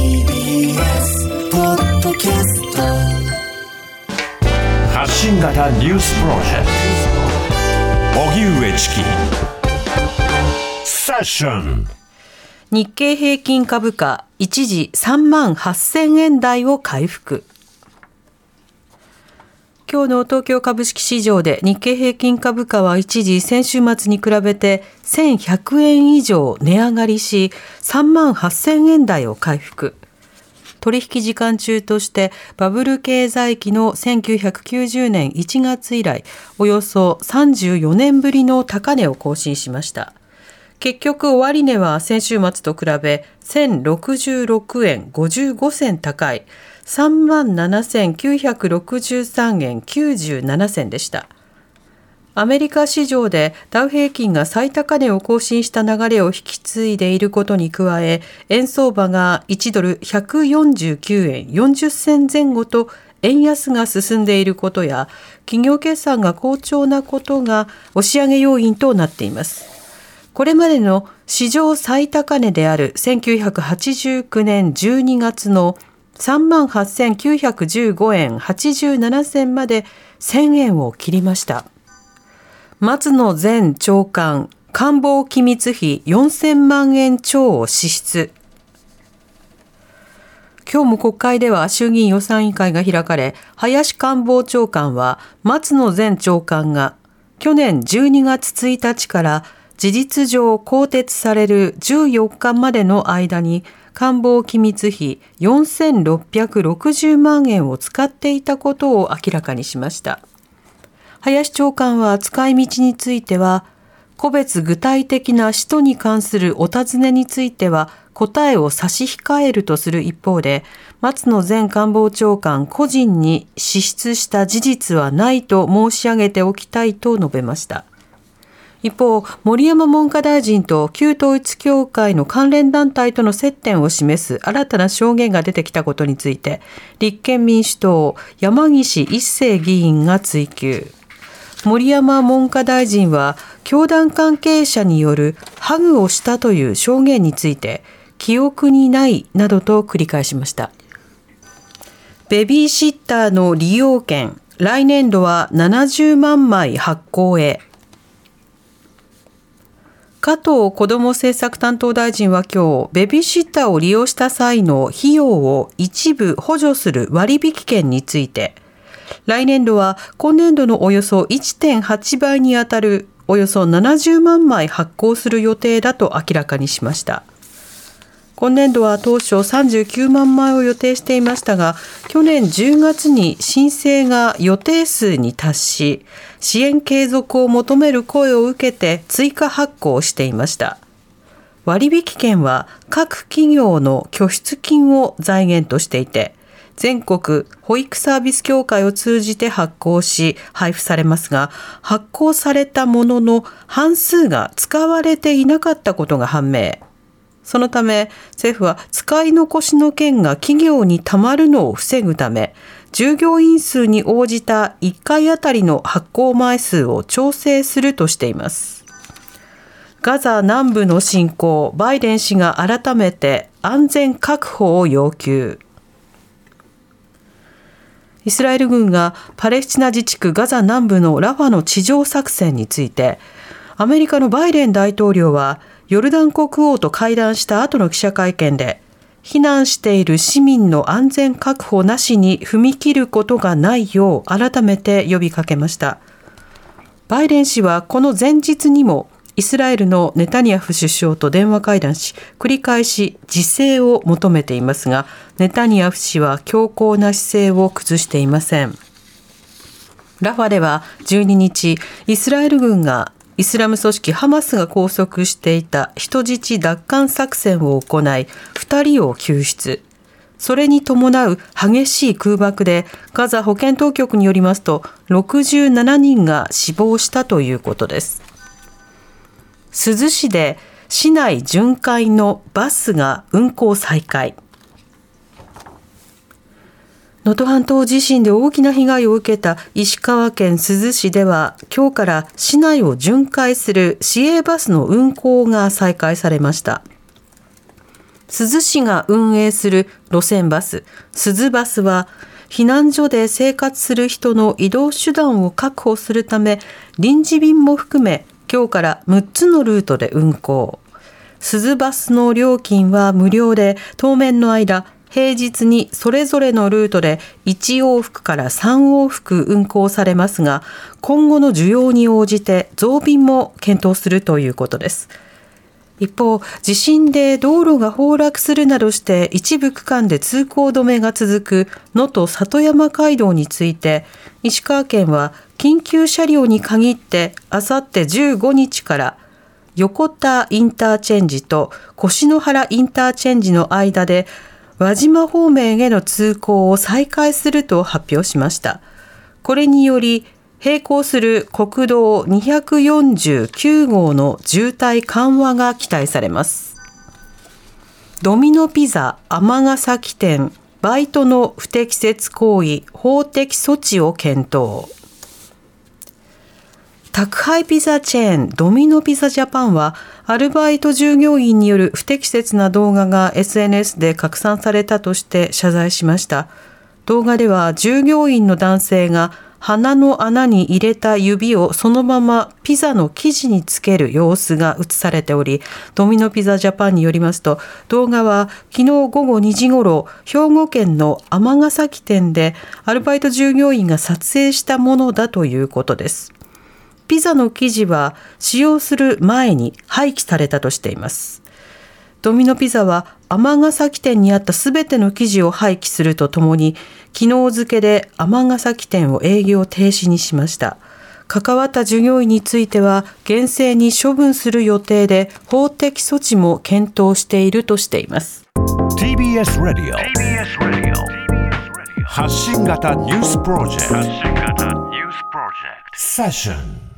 TBS ポッドキャスト発信型ニュースプロジェクト。荻上チキ。セッション。日経平均株価一時3万8000円台を回復今日の東京株式市場で日経平均株価は一時先週末に比べて1100円以上値上がりし3万8000円台を回復。取引時間中としてバブル経済期の1990年1月以来およそ34年ぶりの高値を更新しました。結局終値は先週末と比べ1066円55銭高い3万7963円97銭でした。アメリカ市場でダウ平均が最高値を更新した流れを引き継いでいることに加え、円相場が1ドル149円40銭前後と円安が進んでいることや、企業決算が好調なことが押し上げ要因となっています。これまでの史上最高値である1989年12月の3万8915円87銭まで1000円を切りました。松野前長官、官房機密費4000万円超を支出。今日も国会では衆議院予算委員会が開かれ、林官房長官は松野前長官が去年12月1日から事実上更迭される14日までの間に官房機密費4660万円を使っていたことを明らかにしました。林長官は使い道については、個別具体的な使途に関するお尋ねについては答えを差し控えるとする一方で、松野前官房長官個人に支出した事実はないと申し上げておきたいと述べました。一方、森山文科大臣と旧統一教会の関連団体との接点を示す新たな証言が出てきたことについて、立憲民主党山岸一生議員が追及。森山文科大臣は、教団関係者によるハグをしたという証言について、記憶にないなどと繰り返しました。ベビーシッターの利用券、来年度は70万枚発行へ。加藤子ども政策担当大臣は今日、ベビーシッターを利用した際の費用を一部補助する割引券について、来年度は今年度のおよそ1.8倍にあたるおよそ70万枚発行する予定だと明らかにしました。今年度は当初39万枚を予定していましたが、去年10月に申請が予定数に達し、支援継続を求める声を受けて追加発行していました。割引券は各企業の拠出金を財源としていて、全国保育サービス協会を通じて発行し配布されますが、発行されたものの半数が使われていなかったことが判明。そのため政府は使い残しの件が企業にたまるのを防ぐため従業員数に応じた1回あたりの発行枚数を調整するとしています。ガザ南部の侵攻、バイデン氏が改めて安全確保を要求。イスラエル軍がパレスチナ自治区ガザ南部のラファの地上作戦について、アメリカのバイデン大統領はヨルダン国王と会談した後の記者会見で、避難している市民の安全確保なしに踏み切ることがないよう改めて呼びかけました。バイデン氏はこの前日にもイスラエルのネタニヤフ首相と電話会談し、繰り返し自制を求めていますが、ネタニヤフ氏は強硬な姿勢を崩していません。ラファでは12日、イスラエル軍がイスラム組織ハマスが拘束していた人質奪還作戦を行い、2人を救出。それに伴う激しい空爆でガザ保健当局によりますと67人が死亡したということです珠洲市で市内巡回のバスが運行再開能登半島地震で大きな被害を受けた石川県珠洲市では今日から市内を巡回する市営バスの運行が再開されました。珠洲市が運営する路線バス珠洲バスは避難所で生活する人の移動手段を確保するため臨時便も含め今日から6つのルートで運行。鈴バスの料金は無料で当面の間平日にそれぞれのルートで1往復から3往復運行されますが今後の需要に応じて増便も検討するということです。一方地震で道路が崩落するなどして一部区間で通行止めが続く能登里山街道について石川県は緊急車両に限ってあさって15日から横田インターチェンジと越野原インターチェンジの間で輪島方面への通行を再開すると発表しました。これにより並行する国道249号の渋滞緩和が期待されます。ドミノピザ尼崎店バイトの不適切行為法的措置を検討。宅配ピザチェーンドミノピザジャパンはアルバイト従業員による不適切な動画が SNS で拡散されたとして謝罪しました。動画では従業員の男性が鼻の穴に入れた指をそのままピザの生地につける様子が映されておりドミノピザジャパンによりますと動画は昨日午後2時ごろ兵庫県の尼崎店でアルバイト従業員が撮影したものだということです。ピザの生地は使用する前に廃棄されたとしています。ドミノピザは尼崎店にあったすべての生地を廃棄するとともに、昨日付で尼崎店を営業停止にしました。関わった従業員については厳正に処分する予定で法的措置も検討しているとしています。TBS ラディオ発信型ニュースプロジェクトセッション